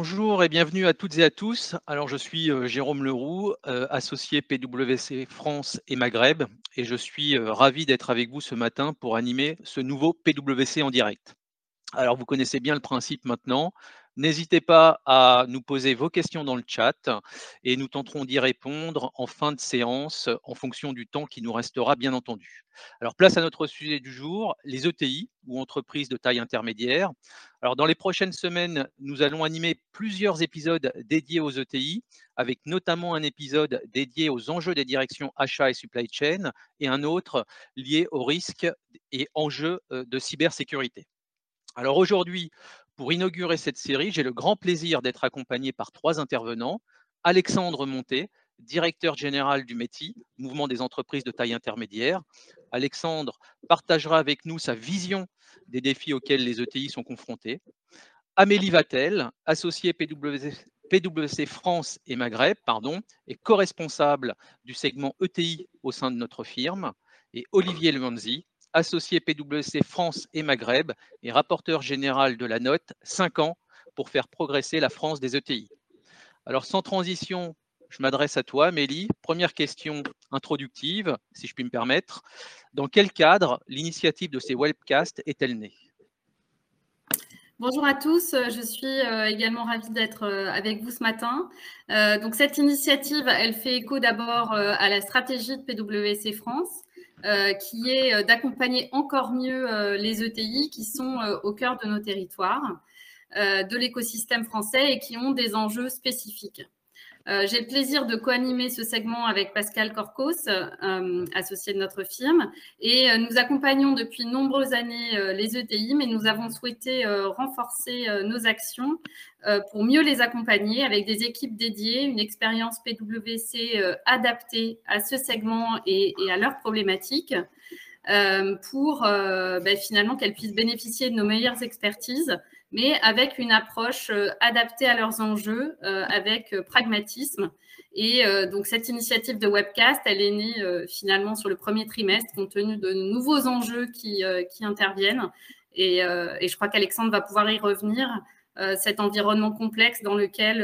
Bonjour et bienvenue à toutes et à tous. Alors je suis euh, Jérôme Leroux, euh, associé PwC France et Maghreb, et je suis euh, ravi d'être avec vous ce matin pour animer ce nouveau PwC en direct. Alors vous connaissez bien le principe maintenant. N'hésitez pas à nous poser vos questions dans le chat et nous tenterons d'y répondre en fin de séance en fonction du temps qui nous restera, bien entendu. Alors, place à notre sujet du jour, les ETI ou entreprises de taille intermédiaire. Alors, dans les prochaines semaines, nous allons animer plusieurs épisodes dédiés aux ETI, avec notamment un épisode dédié aux enjeux des directions achat et supply chain et un autre lié aux risques et enjeux euh, de cybersécurité. Alors aujourd'hui, pour inaugurer cette série, j'ai le grand plaisir d'être accompagné par trois intervenants. Alexandre Monté, directeur général du METI, Mouvement des entreprises de taille intermédiaire. Alexandre partagera avec nous sa vision des défis auxquels les ETI sont confrontés. Amélie Vatel, associée PwC, France et Maghreb, pardon, et co-responsable du segment ETI au sein de notre firme. Et Olivier Lemanzi, associé PwC France et Maghreb et rapporteur général de la note 5 ans pour faire progresser la France des ETI. Alors sans transition, je m'adresse à toi, Mélie. Première question introductive, si je puis me permettre. Dans quel cadre l'initiative de ces webcasts est-elle née? Bonjour à tous, je suis euh, également ravie d'être euh, avec vous ce matin. Euh, donc cette initiative, elle fait écho d'abord à la stratégie de PwC France euh, qui est euh, d'accompagner encore mieux euh, les ETI qui sont au cœur de nos territoires, de l'écosystème français et qui ont des enjeux spécifiques. Euh, j'ai le plaisir de co-animer ce segment avec Pascal Corcos, euh, associé de notre firme. Et euh, nous accompagnons depuis de nombreuses années les ETI, mais nous avons souhaité renforcer nos actions pour mieux les accompagner avec des équipes dédiées, une expérience PwC adaptée à ce segment et, à leurs problématiques. pour ben, finalement qu'elles puissent bénéficier de nos meilleures expertises mais avec une approche euh, adaptée à leurs enjeux, euh, avec euh, pragmatisme. Et donc, cette initiative de webcast, elle est née finalement sur le premier trimestre, compte tenu de nouveaux enjeux qui, qui interviennent. Et, et, je crois qu'Alexandre va pouvoir y revenir, cet environnement complexe dans lequel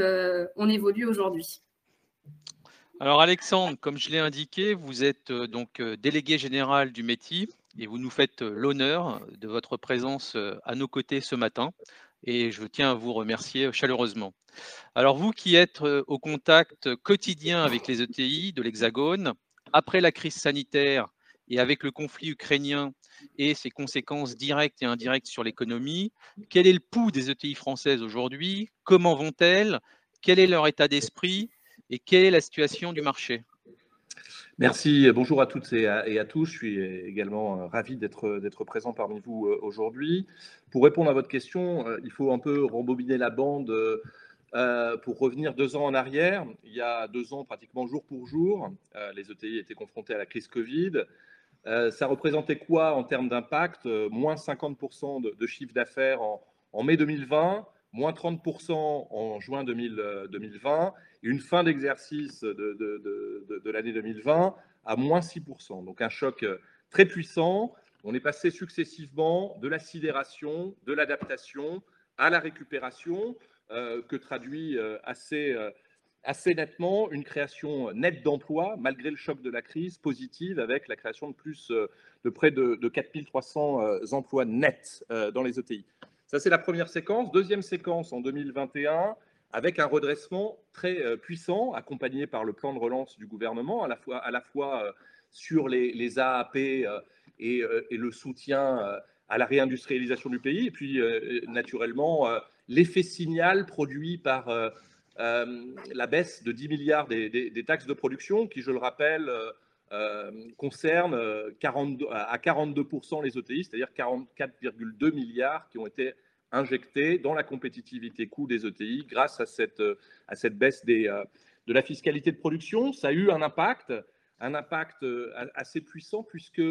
on évolue aujourd'hui. Alors Alexandre, comme je l'ai indiqué, vous êtes donc délégué général du métier et vous nous faites l'honneur de votre présence à nos côtés ce matin. Et je tiens à vous remercier chaleureusement. Alors vous qui êtes au contact quotidien avec les ETI de l'Hexagone, après la crise sanitaire et avec le conflit ukrainien et ses conséquences directes et indirectes sur l'économie, quel est le pouls des ETI françaises aujourd'hui? Comment vont-elles? Quel est leur état d'esprit? Et quelle est la situation du marché? Merci, bonjour à toutes et à, tous. Je suis également euh, ravi d'être présent parmi vous euh, aujourd'hui. Pour répondre à votre question, euh, il faut un peu rembobiner la bande pour revenir deux ans en arrière. Il y a deux ans, pratiquement jour pour jour, les ETI étaient confrontés à la crise Covid. Ça représentait quoi en termes d'impact? Moins 50% de chiffre d'affaires en mai 2020, moins 30% en juin 2020 et une fin d'exercice de, l'année 2020 à moins 6%. Donc un choc euh, très puissant. On est passé successivement de la sidération, de l'adaptation à la récupération, euh, que traduit euh, assez, nettement une création nette d'emplois, malgré le choc de la crise, positive, avec la création de plus de près de 4300 emplois nets dans les ETI. Ça, c'est la première séquence. Deuxième séquence en 2021, avec un redressement très euh, puissant, accompagné par le plan de relance du gouvernement, à la fois, euh, sur les, AAP euh, et, le soutien à la réindustrialisation du pays, et puis naturellement l'effet signal produit par la baisse de 10 milliards des, taxes de production, qui, je le rappelle, concerne 42, à 42% les ETI, c'est-à-dire 44,2 milliards qui ont été injectés dans la compétitivité coût des ETI grâce à cette, euh, à cette baisse des, euh, de la fiscalité de production. Ça a eu un impact, un impact euh, assez puissant puisque,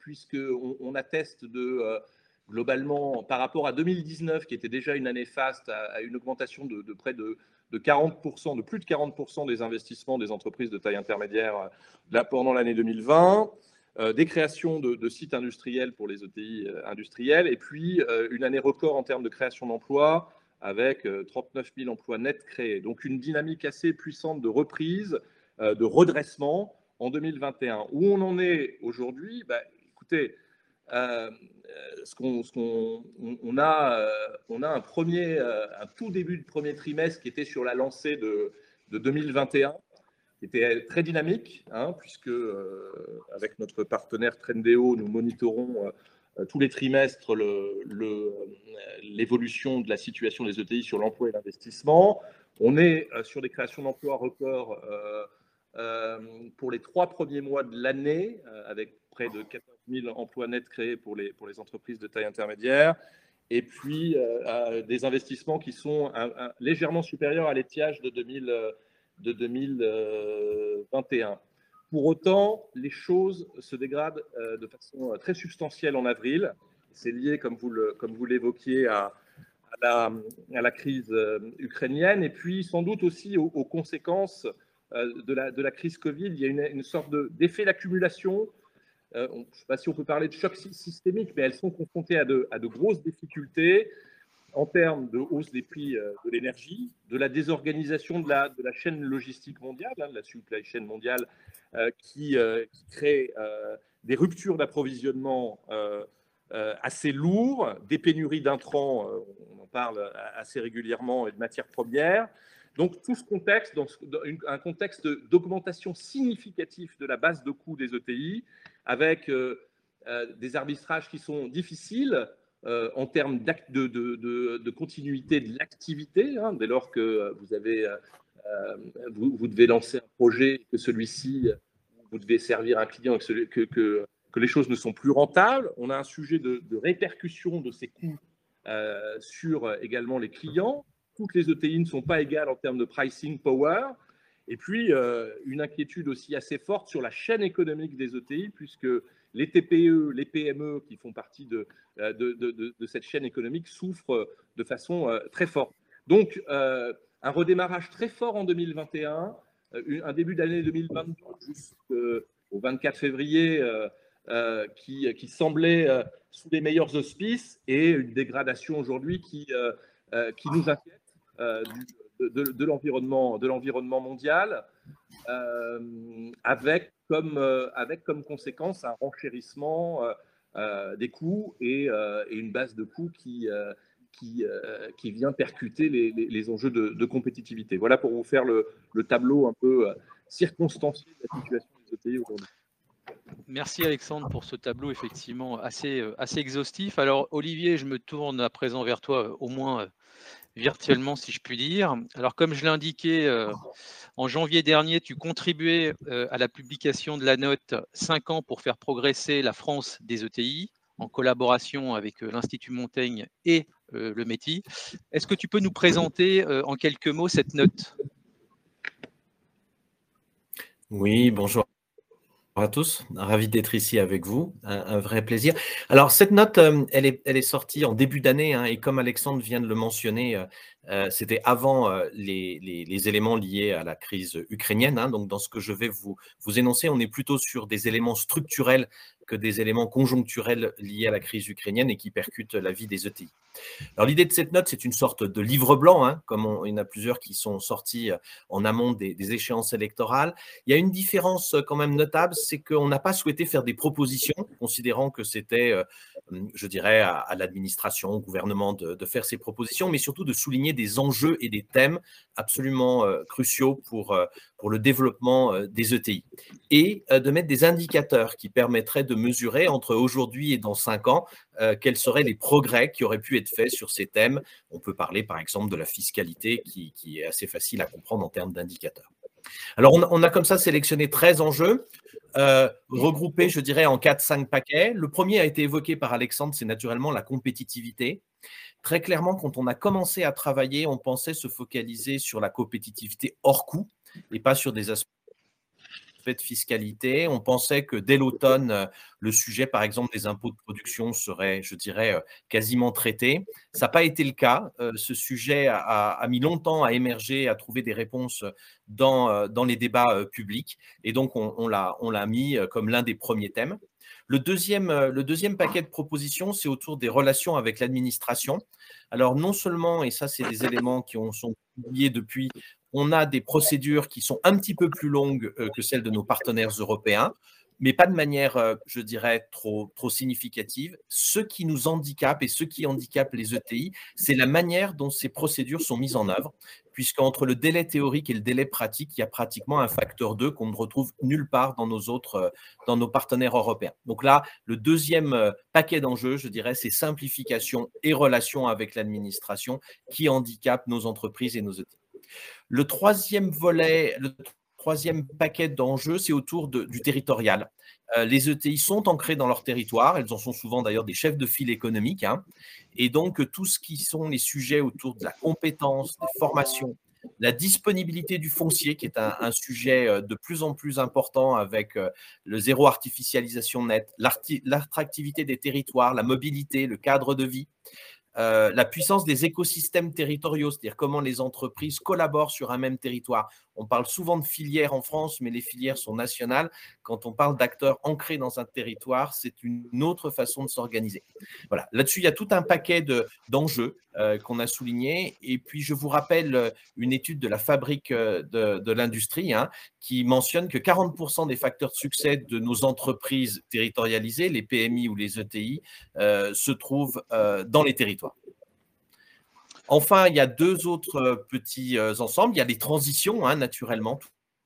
puisque on, atteste de globalement par rapport à 2019 qui était déjà une année faste à, une augmentation de près de, de 40%, de plus de 40% des investissements des entreprises de taille intermédiaire là, pendant l'année 2020. Euh, des créations de, sites industriels pour les ETI euh, industriels, et puis euh, une année record en termes de création d'emplois, avec 39 000 emplois nets créés. Donc une dynamique assez puissante de reprise, de redressement en 2021. Où on en est aujourd'hui? Bah, Écoutez, ce qu'on, on, a, on a un premier, un tout début de premier trimestre qui était sur la lancée de, de 2021 qui était très dynamique, hein, puisque euh, avec notre partenaire Trendéo, nous monitorons euh, tous les trimestres l'évolution le, de la situation des ETI sur l'emploi et l'investissement. On est euh, sur des créations d'emplois records pour les trois premiers mois de l'année, avec près de 14 000 emplois nets créés pour les, pour les entreprises de taille intermédiaire, et puis des investissements qui sont légèrement supérieurs à l'étiage de 2000 de 2021. Pour autant, les choses se dégradent euh, de façon euh, très substantielle en avril. C'est lié, comme vous l'évoquiez, à, à, la, crise euh, ukrainienne et puis sans doute aussi aux, conséquences de la, de la, crise Covid. Il y a une, sorte d'effet d'accumulation. Je ne sais pas si on peut parler de choc systémique, mais elles sont confrontées à de, grosses difficultés en termes de hausse des prix euh, de l'énergie, de la désorganisation de la, chaîne logistique mondiale, hein, de la supply chain mondiale, euh, qui, euh, crée des ruptures d'approvisionnement assez lourds, des pénuries d'intrants, on en parle assez régulièrement, et de matières premières. Donc tout ce contexte, dans, un contexte d'augmentation significative de la base de coûts des ETI, avec des arbitrages qui sont difficiles, euh, en termes de, continuité de l'activité, hein, dès lors que vous, euh, euh, devez lancer un projet, que celui-ci, vous devez servir un client, que, les choses ne sont plus rentables. On a un sujet de, répercussion de ces coûts sur également les clients. Toutes les ETI ne sont pas égales en termes de pricing power. Et puis, une inquiétude aussi assez forte sur la chaîne économique des ETI, puisque les TPE, les PME qui font partie euh, de, cette chaîne économique souffrent de façon euh, très forte. Donc, euh, un redémarrage très fort en 2021, un début d'année 2022 jusqu'au 24 février qui, qui, semblait sous les meilleurs auspices et une dégradation aujourd'hui qui, qui nous inquiète de, l'environnement mondial avec comme, euh, avec comme conséquence un renchérissement euh, euh, des coûts et, une base de coûts qui, qui, qui vient percuter les, les, enjeux de, compétitivité. Voilà pour vous faire le, le tableau un peu circonstancié de la situation des ETI aujourd'hui. Merci Alexandre pour ce tableau effectivement assez, assez exhaustif. Alors Olivier, je me tourne à présent vers toi, au moins virtuellement si je puis dire. Alors comme je l'ai indiqué en janvier dernier, tu contribuais euh, à la publication de la note 5 ans pour faire progresser la France des ETI en collaboration avec euh, l'Institut Montaigne et euh, le METI. Est-ce que tu peux nous présenter en quelques mots cette note? Oui, bonjour à tous, ravi d'être ici avec vous, un, vrai plaisir. Alors cette note, elle, est, elle est sortie en début d'année hein, et comme Alexandre vient de le mentionner, euh, c'était avant euh, les, éléments liés à la crise ukrainienne. Hein. donc, dans ce que je vais vous, énoncer, on est plutôt sur des éléments structurels que des éléments conjoncturels liés à la crise ukrainienne et qui percutent la vie des ETI. Alors l'idée de cette note, c'est une sorte de livre blanc, hein, comme il y en a plusieurs qui sont sortis euh, en amont des, échéances électorales. Il y a une différence euh, quand même notable, c'est qu'on n'a pas souhaité faire des propositions, considérant que c'était, euh, je dirais, à, l'administration, au gouvernement de, faire ces propositions, mais surtout de souligner des enjeux et des thèmes absolument cruciaux pour, pour le développement des ETI et de mettre des indicateurs qui permettraient de mesurer entre aujourd'hui et dans cinq ans euh, quels seraient les progrès qui auraient pu être faits sur ces thèmes. On peut parler par exemple de la fiscalité qui, est assez facile à comprendre en termes d'indicateurs. Alors on, a comme ça sélectionné 13 enjeux. Euh, regroupés, je dirais, en 4-5 paquets. Le premier a été évoqué par Alexandre, c'est naturellement la compétitivité. Très clairement, quand on a commencé à travailler, on pensait se focaliser sur la compétitivité hors coût et pas sur des aspects de fiscalité. On pensait que dès l'automne, euh, le sujet, par exemple, des impôts de production serait, je dirais, euh, quasiment traité. Ça n'a pas été le cas. Euh, ce sujet a, mis longtemps à émerger, à trouver des réponses dans, dans les débats publics. Et donc, on, on l'a mis comme l'un des premiers thèmes. Le deuxième, le deuxième paquet de propositions, c'est autour des relations avec l'administration. Alors non seulement, et ça c'est des éléments qui ont, sont publiés depuis, on a des procédures qui sont un petit peu plus longues que celles de nos partenaires européens mais pas de manière, euh, je dirais, trop, significative. Ce qui nous handicape et ce qui handicape les ETI, c'est la manière dont ces procédures sont mises en œuvre, puisqu'entre le délai théorique et le délai pratique, il y a pratiquement un facteur 2 qu'on ne retrouve nulle part dans nos euh, dans nos partenaires européens. Donc là, le deuxième euh, paquet d'enjeux, je dirais, c'est simplification et relation avec l'administration qui handicapent nos entreprises et nos ETI. Le troisième volet, le troisième paquet d'enjeux, c'est autour du territorial. Euh, les ETI sont ancrées dans leur territoire, elles en sont souvent d'ailleurs des chefs de file économiques, hein. et donc tout ce qui sont les sujets autour de la compétence, des formations, la disponibilité du foncier, qui est un, sujet euh, de plus en plus important avec euh, le zéro artificialisation net, l'attractivité des territoires, la mobilité, le cadre de vie, la puissance des écosystèmes territoriaux, c'est-à-dire comment les entreprises collaborent sur un même territoire. On parle souvent de filières en France, mais les filières sont nationales. Quand on parle d'acteurs ancrés dans un territoire, c'est une autre façon de s'organiser. Voilà. Là-dessus, il y a tout un paquet d'enjeux euh, qu'on a soulignés. Et puis, je vous rappelle euh, une étude de la fabrique euh, de, l'industrie hein, qui mentionne que 40% des facteurs de succès de nos entreprises territorialisées, les PMI ou les ETI, se trouvent dans les territoires. Enfin, il y a deux autres euh, petits euh, ensembles. Il y a les transitions, hein, naturellement,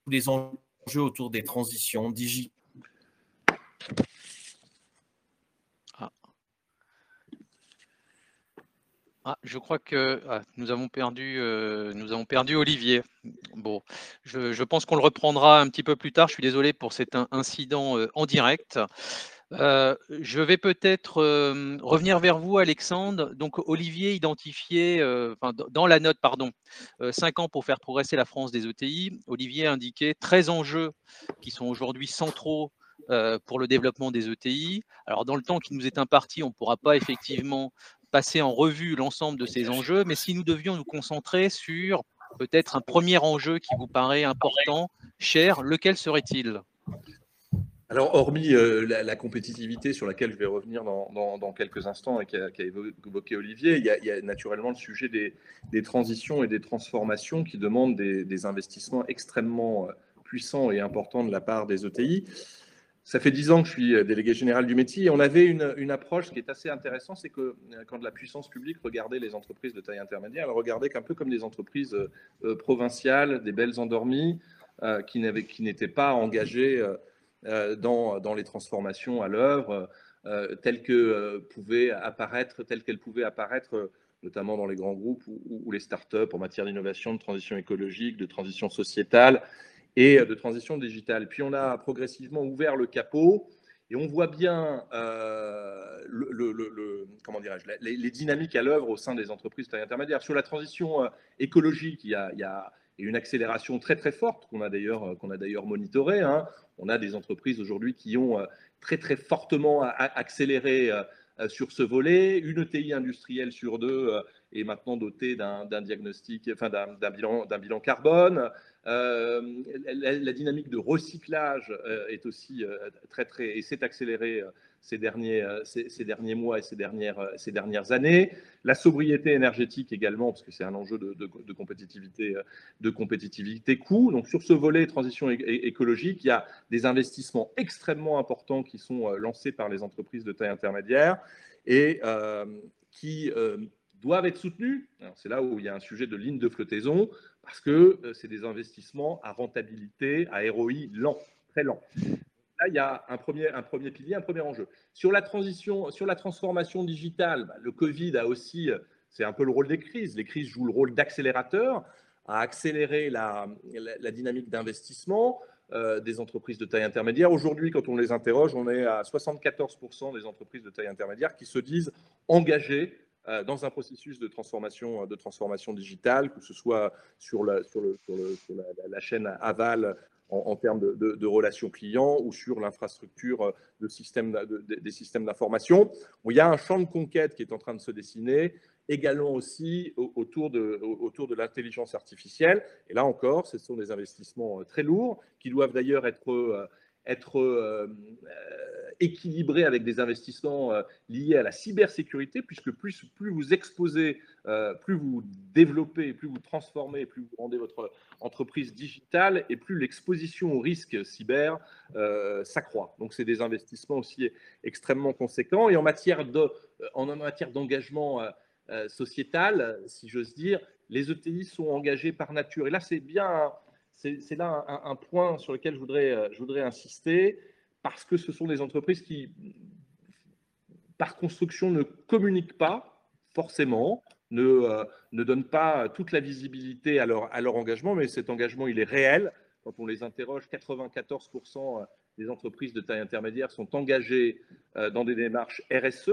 tous les enjeux autour des transitions digitales. Ah. ah. je crois que ah, nous, avons perdu, euh, nous avons perdu Olivier. Bon, je, pense qu'on le reprendra un petit peu plus tard. Je suis désolé pour cet incident en direct. Euh, je vais peut-être revenir vers vous, Alexandre. Donc, Olivier identifié, dans la note, pardon, 5 ans pour faire progresser la France des ETI. Olivier a indiqué 13 enjeux qui sont aujourd'hui centraux pour le développement des ETI. Alors, dans le temps qui nous est imparti, on ne pourra pas effectivement passer en revue l'ensemble de ces enjeux, mais si nous devions nous concentrer sur peut-être un premier enjeu qui vous paraît important, cher, lequel serait-il? Alors, hormis euh, la, compétitivité sur laquelle je vais revenir dans, quelques instants et qu'a évoqué Olivier, il y, a, naturellement le sujet des, transitions et des transformations qui demandent des, investissements extrêmement euh, puissants et importants de la part des ETI. Ça fait dix ans que je suis euh, délégué général du métier et on avait une, approche qui est assez intéressante, c'est que quand la puissance publique regardait les entreprises de taille intermédiaire, elle regardait un peu comme des entreprises provinciales, des belles endormies, qui n'étaient pas engagées dans, dans, les transformations à l'œuvre, euh, telles que euh, pouvaient apparaître, telles qu'elles pouvaient apparaître notamment dans les grands groupes ou, les startups en matière d'innovation, de transition écologique, de transition sociétale et de transition digitale. Puis on a progressivement ouvert le capot et on voit bien le, le, comment les, dynamiques à l'œuvre au sein des entreprises de taille intermédiaire. Sur la transition écologique, il y a une accélération très très forte qu'on a d'ailleurs qu'on a d'ailleurs monitorée. Hein on a des entreprises aujourd'hui qui ont euh, très très fortement accéléré euh, euh, sur ce volet. Une ETI industrielle sur deux est maintenant dotée d'un diagnostic, enfin d'un bilan, bilan, carbone. la, dynamique de recyclage est aussi très très et s'est accélérée ces derniers, euh, ces, derniers mois et ces dernières, euh, ces dernières années. La sobriété énergétique également, parce que c'est un enjeu de, compétitivité, euh, de compétitivité coût. Donc sur ce volet transition écologique, il y a des investissements extrêmement importants qui sont lancés par les entreprises de taille intermédiaire et qui doivent être soutenus. C'est là où il y a un sujet de ligne de flottaison, parce que c'est des investissements à rentabilité, à ROI lent, très lent là, il y a un premier, un premier pilier, un premier enjeu. Sur la transition, sur la transformation digitale, bah, le Covid a aussi, c'est un peu le rôle des crises. Les crises jouent le rôle d'accélérateur, à accélérer la, dynamique d'investissement euh, des entreprises de taille intermédiaire. Aujourd'hui, quand on les interroge, on est à 74% des entreprises de taille intermédiaire qui se disent engagées euh, dans un processus de transformation, digitale, que ce soit sur la, la chaîne aval en, termes de, relations clients ou sur l'infrastructure euh, des systèmes d'information. Il y a un champ de conquête qui est en train de se dessiner, également aussi autour de, l'intelligence artificielle. Et là encore, ce sont des investissements euh, très lourds qui doivent d'ailleurs être, euh, être équilibré avec des investissements liés à la cybersécurité, puisque plus, vous exposez, plus vous développez, plus vous transformez, plus vous rendez votre entreprise digitale, et plus l'exposition au risque cyber s'accroît. Donc, c'est des investissements aussi extrêmement conséquents. Et en matière d'engagement sociétal, si j'ose dire, les ETI sont engagés par nature. Et là, c'est bien, c'est là un, point sur lequel je voudrais, je voudrais insister, parce que ce sont des entreprises qui, par construction, ne communiquent pas forcément, ne, euh, ne donnent pas toute la visibilité à leur, engagement, mais cet engagement, il est réel. Quand on les interroge, 94% des entreprises de taille intermédiaire sont engagées euh, dans des démarches RSE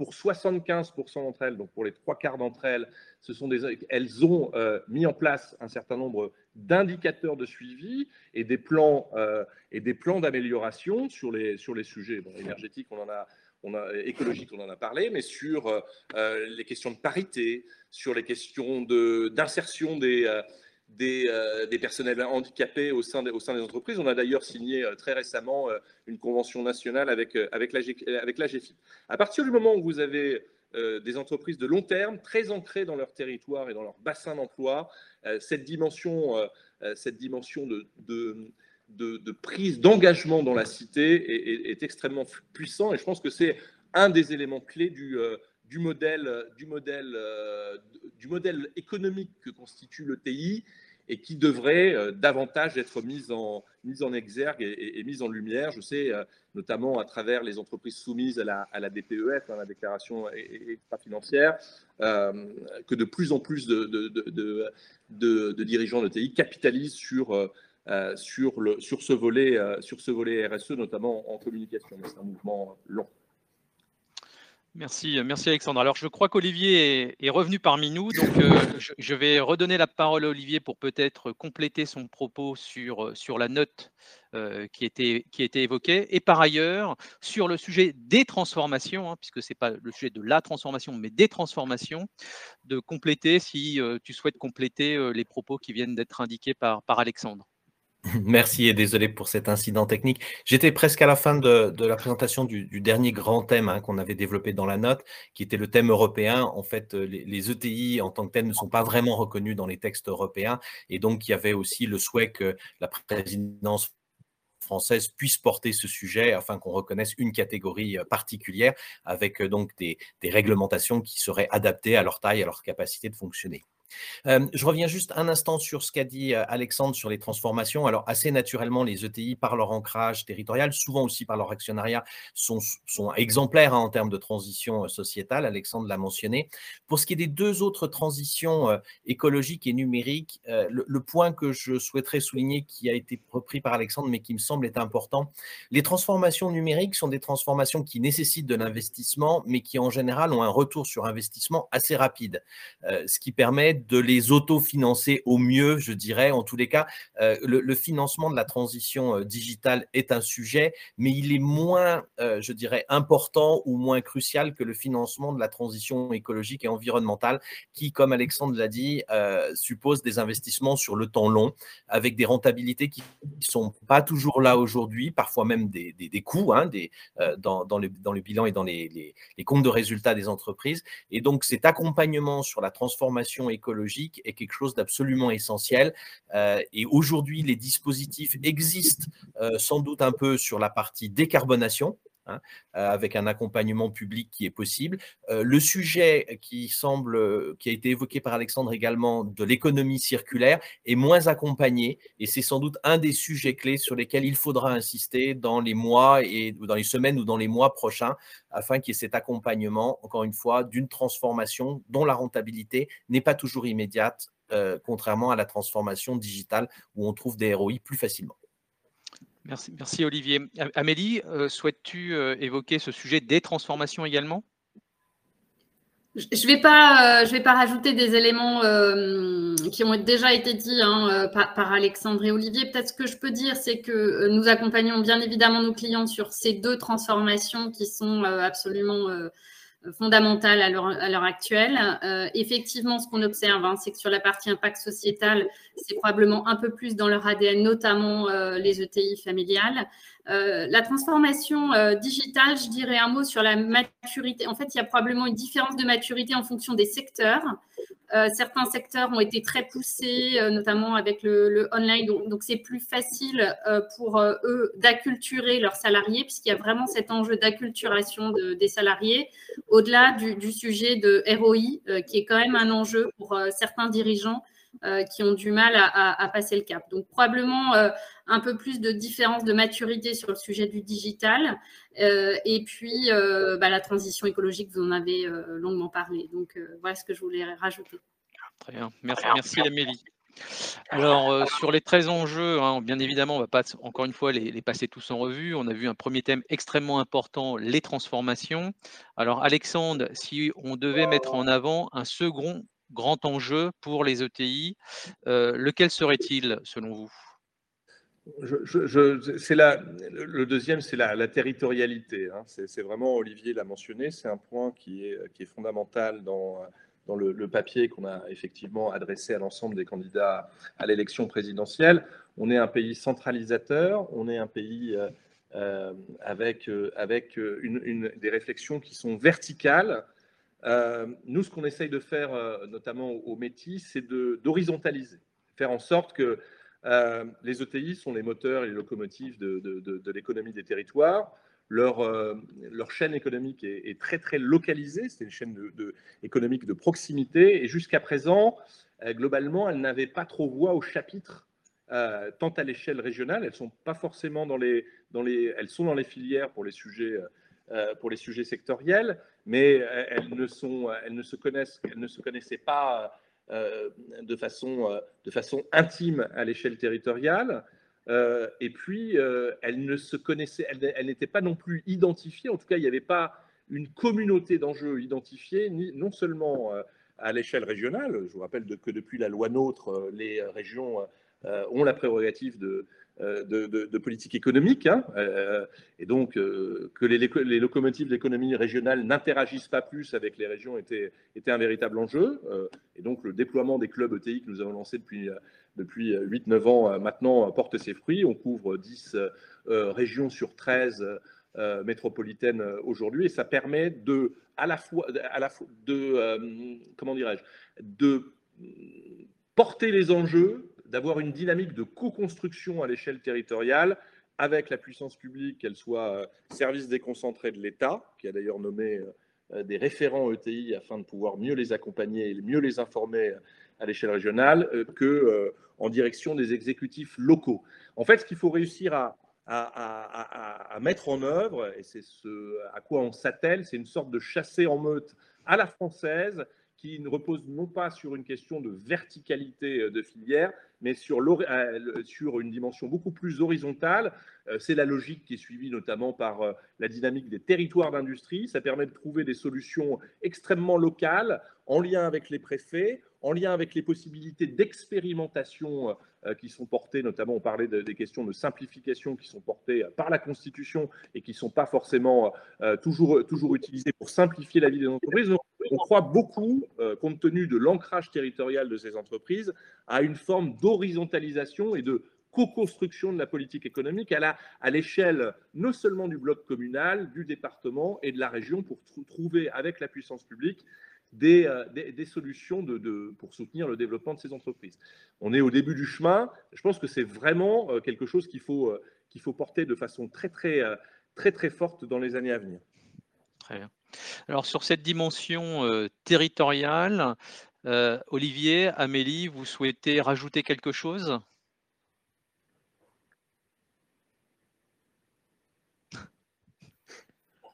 pour 75% d'entre elles, donc pour les trois quarts d'entre elles, ce sont elles ont euh, mis en place un certain nombre d'indicateurs de suivi et des plans euh, et des plans d'amélioration sur les sur les sujets énergétiques. On en a on a, écologique, on en a parlé, mais sur euh, les questions de parité, sur les questions d'insertion des, des, euh, des, personnels handicapés au sein, des entreprises. On a d'ailleurs signé euh, très récemment euh, une convention nationale avec, avec, la, avec la GFIP. À partir du moment où vous avez des entreprises de long terme, très ancrées dans leur territoire et dans leur bassin d'emploi, cette dimension, cette dimension de, prise d'engagement dans la cité est, est, extrêmement puissant et je pense que c'est un des éléments clés du, du modèle, du, modèle, du modèle économique que constitue le TI et qui devrait euh, davantage être mise en, mise en exergue et, mise en lumière. Je sais, euh, notamment à travers les entreprises soumises à la, à la DPEF, hein, la déclaration extra-financière, euh, que de plus en plus de, de, de, dirigeants de TI capitalisent sur, sur, le, sur, ce volet, sur ce volet RSE, notamment en communication. C'est un mouvement long. Merci, merci Alexandre. Alors, je crois qu'Olivier est, revenu parmi nous, donc euh, je, vais redonner la parole à Olivier pour peut-être compléter son propos sur, euh, la note euh, qui, était, qui évoquée. Et par ailleurs, sur le sujet des transformations, hein, puisque ce n'est pas le sujet de la transformation, mais des transformations, de compléter, si tu souhaites compléter les propos qui viennent d'être indiqués par Alexandre. Merci et désolé pour cet incident technique. J'étais presque à la fin de, la présentation du, dernier grand thème hein, qu'on avait développé dans la note, qui était le thème européen. En fait, euh, les, ETI en tant que tels ne sont pas vraiment reconnus dans les textes européens. Et donc, il y avait aussi le souhait que la présidence française puisse porter ce sujet afin qu'on reconnaisse une catégorie euh, particulière avec euh, donc des réglementations qui seraient adaptées à leur taille, à leur capacité de fonctionner. Euh, je reviens juste un instant sur ce qu'a dit euh, Alexandre sur les transformations. Alors, assez naturellement, les ETI, par leur ancrage territorial, souvent aussi par leur actionnariat, sont, exemplaires hein, en termes de transition euh, sociétale. Alexandre l'a mentionné. Pour ce qui est des deux autres transitions écologiques et numériques, le, point que je souhaiterais souligner, qui a été repris par Alexandre, mais qui me semble être important, les transformations numériques sont des transformations qui nécessitent de l'investissement, mais qui en général ont un retour sur investissement assez rapide, ce qui permet de les autofinancer au mieux, je dirais. En tous les cas, euh, le, financement de la transition euh, digitale est un sujet, mais il est moins, euh, je dirais, important ou moins crucial que le financement de la transition écologique et environnementale, qui, comme Alexandre l'a dit, suppose des investissements sur le temps long, avec des rentabilités qui ne sont pas toujours là aujourd'hui, parfois même des, des, coûts hein, des, dans, dans, le, dans, le, bilan et dans les, les comptes de résultats des entreprises. Et donc, cet accompagnement sur la transformation écologique, est quelque chose d'absolument essentiel. Euh, et aujourd'hui, les dispositifs existent euh, sans doute un peu sur la partie décarbonation, Hein, euh, avec un accompagnement public qui est possible. Euh, le sujet qui semble, qui a été évoqué par Alexandre également, de l'économie circulaire, est moins accompagné et c'est sans doute un des sujets clés sur lesquels il faudra insister dans les mois et dans les semaines ou dans les mois prochains, afin qu'il y ait cet accompagnement, encore une fois, d'une transformation dont la rentabilité n'est pas toujours immédiate, euh, contrairement à la transformation digitale où on trouve des ROI plus facilement. Merci, Olivier. Amélie, euh, souhaites-tu euh, évoquer ce sujet des transformations également? Je ne vais, pas, euh, vais pas rajouter des éléments qui ont déjà été dits hein, par, par, Alexandre et Olivier. Peut-être ce que je peux dire, c'est que nous accompagnons bien évidemment nos clients sur ces deux transformations qui sont absolument fondamentale à l'heure actuelle. Euh, effectivement, ce qu'on observe, hein, c'est que sur la partie impact sociétal, c'est probablement un peu plus dans leur ADN, notamment euh, les ETI familiales. la transformation digitale, je dirais un mot sur la maturité. En fait, il y a probablement une différence de maturité en fonction des secteurs. Certains secteurs ont été très poussés, notamment avec le, online, donc c'est plus facile pour eux d'acculturer leurs salariés, puisqu'il y a vraiment cet enjeu d'acculturation des salariés, au-delà du, sujet de ROI, qui est quand même un enjeu pour certains dirigeants euh, qui ont du mal à, passer le cap. Donc probablement euh, un peu plus de différence de maturité sur le sujet du digital. Euh, et puis bah, la transition écologique, vous en avez longuement parlé. Donc voilà ce que je voulais rajouter. Très bien. Merci, merci Amélie. Alors, sur les 13 enjeux, hein, bien évidemment, on ne va pas encore une fois les, passer tous en revue. On a vu un premier thème extrêmement important, les transformations. Alors, Alexandre, si on devait mettre en avant un second grand enjeu pour les ETI. Euh, lequel serait-il selon vous? Le deuxième, c'est la, territorialité. Hein. C'est, vraiment, Olivier l'a mentionné, c'est un point qui est, fondamental dans, le, papier qu'on a effectivement adressé à l'ensemble des candidats à l'élection présidentielle. On est un pays centralisateur, on est un pays euh, euh, avec, une, des réflexions qui sont verticales euh, nous, ce qu'on essaye de faire, euh, notamment au Métis, c'est d'horizontaliser, faire en sorte que euh, les ETI sont les moteurs et les locomotives de, l'économie des territoires. Leur, leur chaîne économique est, très très localisée, c'est une chaîne économique de proximité, et jusqu'à présent, globalement, elles n'avaient pas trop voix au chapitre, tant à l'échelle régionale, elles sont pas forcément dans les, dans les, elles sont dans les filières pour les sujets euh, pour les sujets sectoriels, mais euh, elles ne, sont, elles ne, se, connaissent, elles ne se connaissaient pas euh, de, façon, de façon intime à l'échelle territoriale. et puis, elles ne se connaissaient, elles, n'étaient pas non plus identifiées. En tout cas, il n'y avait pas une communauté d'enjeux identifiés, ni, non seulement à l'échelle régionale. Je vous rappelle que depuis la loi NOTRe, les régions ont la prérogative de, euh, de, politique économique, hein, euh, et donc euh, que les, locomotives de l'économie régionale n'interagissent pas plus avec les régions était, était un véritable enjeu. et donc le déploiement des clubs ETI que nous avons lancé depuis, depuis 8-9 ans maintenant porte ses fruits. On couvre 10 régions sur 13 métropolitaines aujourd'hui, et ça permet de, à la fois, à la fois de, comment dirais-je, de porter les enjeux d'avoir une dynamique de co-construction à l'échelle territoriale avec la puissance publique, qu'elle soit euh, service déconcentré de l'État, qui a d'ailleurs nommé euh, euh, des référents ETI afin de pouvoir mieux les accompagner et mieux les informer à l'échelle régionale, que en direction des exécutifs locaux. En fait, ce qu'il faut réussir à, mettre en œuvre, et c'est ce à quoi on s'attelle, c'est une sorte de chassé en meute à la française qui ne repose non pas sur une question de verticalité euh, de filière, mais sur, euh, sur une dimension beaucoup plus horizontale. Euh, c'est la logique qui est suivie notamment par la dynamique des territoires d'industrie. Ça permet de trouver des solutions extrêmement locales en lien avec les préfets, en lien avec les possibilités d'expérimentation qui sont portées, notamment on parlait des questions de simplification qui sont portées par la Constitution et qui ne sont pas forcément toujours, toujours utilisées pour simplifier la vie des entreprises on croit beaucoup, euh, compte tenu de l'ancrage territorial de ces entreprises, à une forme d'horizontalisation et de co-construction de la politique économique à l'échelle non seulement du bloc communal, du département et de la région pour trouver avec la puissance publique des, euh, solutions pour soutenir le développement de ces entreprises. On est au début du chemin. Je pense que c'est vraiment euh, quelque chose qu'il faut, qu'il faut porter de façon très, très, très, très forte dans les années à venir. Très bien. Alors sur cette dimension euh, territoriale, euh, Olivier, Amélie, vous souhaitez rajouter quelque chose?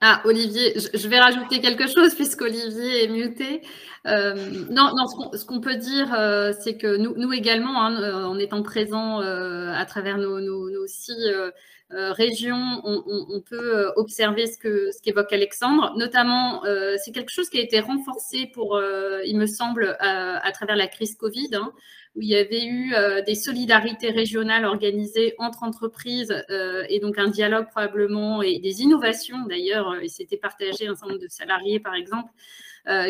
Ah, Olivier, je vais rajouter quelque chose puisqu'Olivier est muté. Euh, non, ce qu'on peut dire, c'est que nous, également, hein, en étant présents à travers nos, nos euh, région, on, peut euh, observer ce que ce qu'évoque Alexandre. Notamment, euh, c'est quelque chose qui a été renforcé pour, il me semble, à, travers la crise Covid, hein, où il y avait eu des solidarités régionales organisées entre entreprises et donc un dialogue probablement et des innovations d'ailleurs, et c'était partagé un certain nombre de salariés par exemple,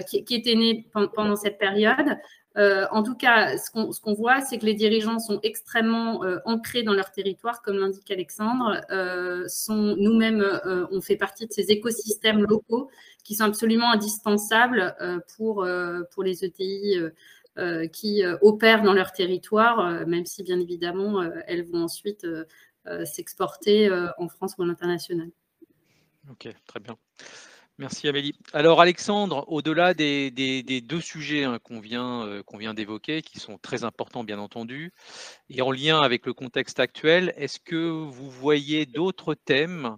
qui, qui étaient nés pendant cette période. En tout cas, ce qu'on voit, c'est que les dirigeants sont extrêmement ancrés dans leur territoire, comme l'indique Alexandre. sont Nous-mêmes, on fait partie de ces écosystèmes locaux qui sont absolument indispensables pour, pour les ETI qui opèrent dans leur territoire, même si bien évidemment elles vont ensuite s'exporter en France ou à l'international. Ok, très bien. Merci Amélie. Alors Alexandre, au-delà des, deux sujets hein, qu'on vient, euh, qu'on vient d'évoquer, qui sont très importants bien entendu, et en lien avec le contexte actuel, est-ce que vous voyez d'autres thèmes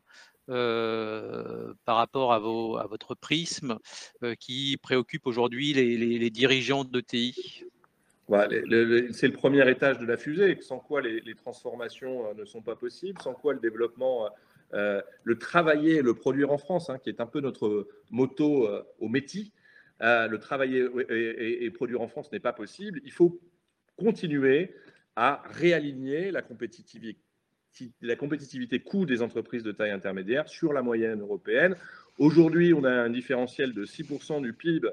euh, par rapport à, votre prisme euh, qui préoccupent aujourd'hui les, dirigeants d'ETI C'est le premier étage de la fusée, sans quoi les, les transformations ne sont pas possibles, sans quoi le développement euh, le travailler et le produire en France, hein, qui est un peu notre moto euh, au métier. Euh, le travailler et, produire en France n'est pas possible. Il faut continuer à réaligner la compétitivité, la compétitivité coût des entreprises de taille intermédiaire sur la moyenne européenne. Aujourd'hui, on a un différentiel de 6% du PIB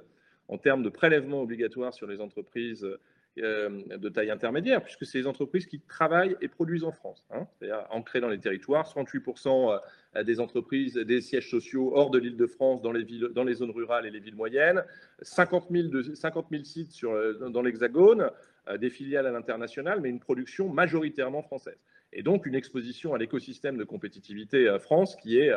en termes de prélèvement obligatoire sur les entreprises de taille intermédiaire, puisque c'est les entreprises qui travaillent et produisent en France, hein, c'est-à-dire ancrées dans les territoires. 38% euh, des entreprises, des sièges sociaux hors de l'île de France, dans les, villes, dans les zones rurales et les villes moyennes. 50 000, de, 50 000 sites euh, dans l'Hexagone, des filiales à l'international, mais une production majoritairement française. Et donc une exposition à l'écosystème de compétitivité France qui est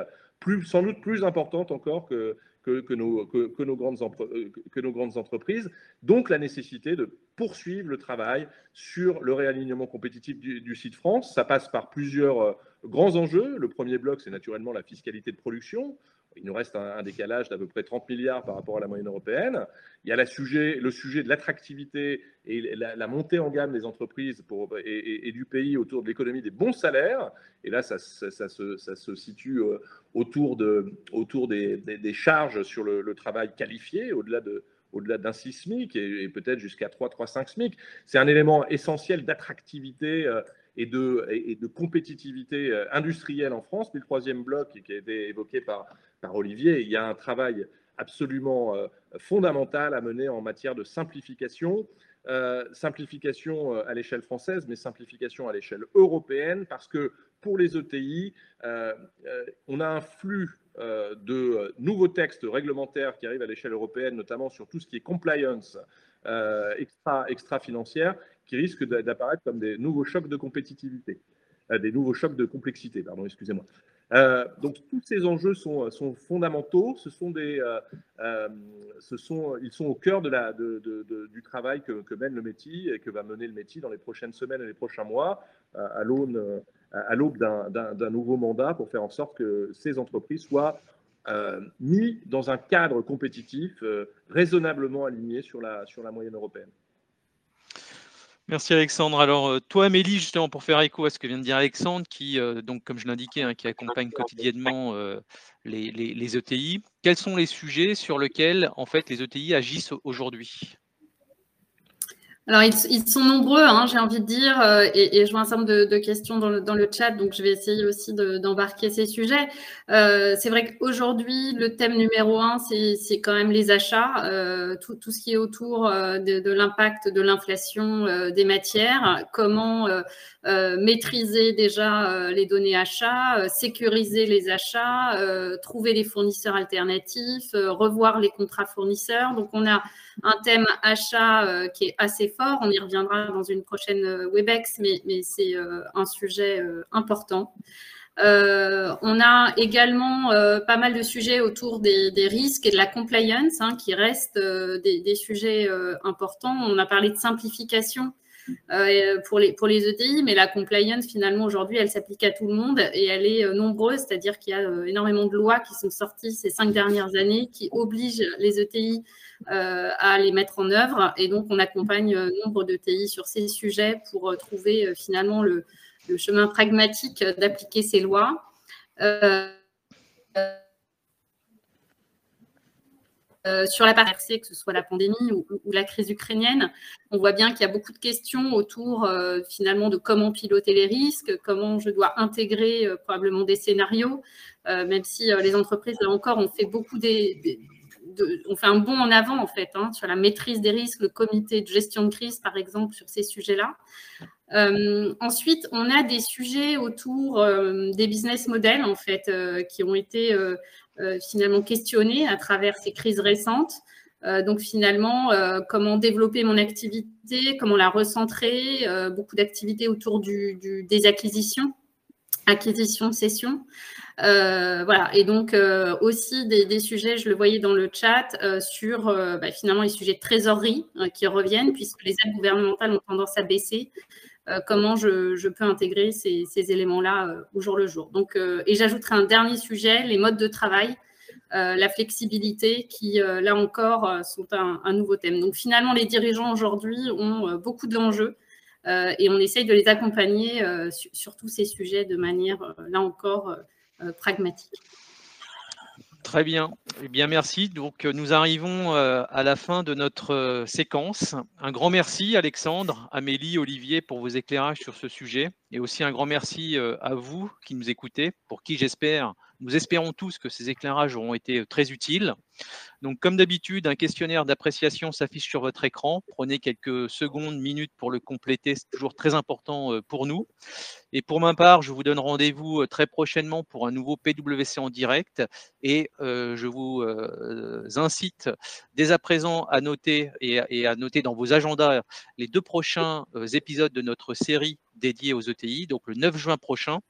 sans doute plus importante encore que, que, nos, que, nos grandes euh, que nos grandes entreprises. Donc la nécessité de poursuivre le travail sur le réalignement compétitif du, site France. Ça passe par plusieurs euh, grands enjeux. Le premier bloc, c'est naturellement la fiscalité de production. Il nous reste un, décalage d'à peu près 30 milliards par rapport à la moyenne européenne. Il y a le sujet de l'attractivité et la, montée en gamme des entreprises et, du pays autour de l'économie des bons salaires. Et là, ça, se, situe euh, autour, de, autour des, charges sur le, travail qualifié, au-delà de, au-delà d'un 6 SMIC et, peut-être jusqu'à 3, 3, 5 SMIC. C'est un élément essentiel d'attractivité euh, et de, et de compétitivité euh, industrielle en France. Puis le troisième bloc qui a été évoqué par, par Olivier, il y a un travail absolument euh, fondamental à mener en matière de simplification. Euh, simplification à l'échelle française, mais simplification à l'échelle européenne, parce que pour les ETI, on a un flux de nouveaux textes réglementaires qui arrivent à l'échelle européenne, notamment sur tout ce qui est compliance extra, extra financière, qui risquent d'apparaître comme des nouveaux chocs de compétitivité, des nouveaux chocs de complexité, pardon, excusez-moi. Euh, donc tous ces enjeux sont, sont fondamentaux. Euh, euh, ils sont au cœur du travail que, mène le métier et que va mener le métier dans les prochaines semaines et les prochains mois, à l'aube d'un nouveau mandat pour faire en sorte que ces entreprises soient mises dans un cadre compétitif raisonnablement aligné sur la moyenne européenne. Merci Alexandre. Alors euh, toi Amélie, justement pour faire écho à ce que vient de dire Alexandre, qui euh, donc comme je l'indiquais, hein, qui accompagne quotidiennement euh, les, les, ETI, quels sont les sujets sur lesquels en fait les ETI agissent aujourd'hui? Alors, ils, sont nombreux, hein, j'ai envie de dire, euh, et, je vois un certain nombre de, questions dans le, chat, donc je vais essayer aussi d'embarquer ces sujets. Euh, c'est vrai qu'aujourd'hui, le thème numéro un, c'est quand même les achats, euh, tout, tout, ce qui est autour de, de l'impact de l'inflation des matières, comment maîtriser déjà les données achats, sécuriser les achats, trouver les fournisseurs alternatifs, revoir les contrats fournisseurs. Donc, on a un thème achat qui est assez on y reviendra dans une prochaine euh, WebEx, mais, c'est euh, un sujet euh, important. on a également pas mal de sujets autour des, risques et de la compliance, hein, qui restent des, sujets importants. On a parlé de simplification pour, les, pour les ETI, mais la compliance, finalement, aujourd'hui, elle s'applique à tout le monde et elle est nombreuse, c'est-à-dire qu'il y a énormément de lois qui sont sorties ces cinq dernières années qui obligent les ETI euh, à les mettre en œuvre. Et donc, on accompagne euh, nombre de TI sur ces sujets pour euh, trouver finalement le, chemin pragmatique d'appliquer ces lois. Sur la partie que ce soit la pandémie ou, la crise ukrainienne, on voit bien qu'il y a beaucoup de questions autour finalement de comment piloter les risques, comment je dois intégrer probablement des scénarios, même si les entreprises là encore ont fait beaucoup des, on fait un bond en avant en fait hein, sur la maîtrise des risques, le comité de gestion de crise par exemple sur ces sujets-là. Euh, ensuite, on a des sujets autour des business models en fait qui ont été finalement questionnés à travers ces crises récentes. donc finalement, comment développer mon activité, comment la recentrer, beaucoup d'activités autour des acquisitions, acquisition, cession. Euh, voilà, et donc euh, aussi des, sujets, je le voyais dans le chat, euh, sur bah, finalement les sujets de trésorerie qui reviennent, puisque les aides gouvernementales ont tendance à baisser. Comment je, peux intégrer ces, éléments-là au jour le jour. Donc, et j'ajouterai un dernier sujet, les modes de travail. la flexibilité qui, là encore, sont un, nouveau thème. Donc finalement, les dirigeants aujourd'hui ont beaucoup d'enjeux et on essaye de les accompagner sur, tous ces sujets de manière, là encore, euh, pragmatique. Très bien. Eh bien, merci. Donc, euh, nous arrivons euh, à la fin de notre séquence. Un grand merci, Alexandre, Amélie, Olivier, pour vos éclairages sur ce sujet. Et aussi un grand merci à vous qui nous écoutez, pour qui j'espère nous espérons tous que ces éclairages auront été très utiles. Donc, comme d'habitude, un questionnaire d'appréciation s'affiche sur votre écran. Prenez quelques secondes, minutes pour le compléter. C'est toujours très important pour nous. Et pour ma part, je vous donne rendez-vous très prochainement pour un nouveau PWC en direct. Et je vous incite dès à présent à noter et, à noter dans vos agendas les deux prochains épisodes de notre série dédiée aux ETI, donc le 9 juin prochain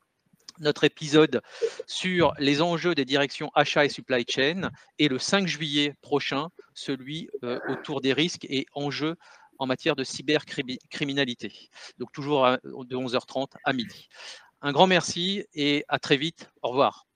notre épisode sur les enjeux des directions achat et supply chain et le 5 juillet prochain, celui euh, autour des risques et enjeux en matière de cybercriminalité. Donc toujours de 11h30 à midi. Un grand merci et à très vite. Au revoir.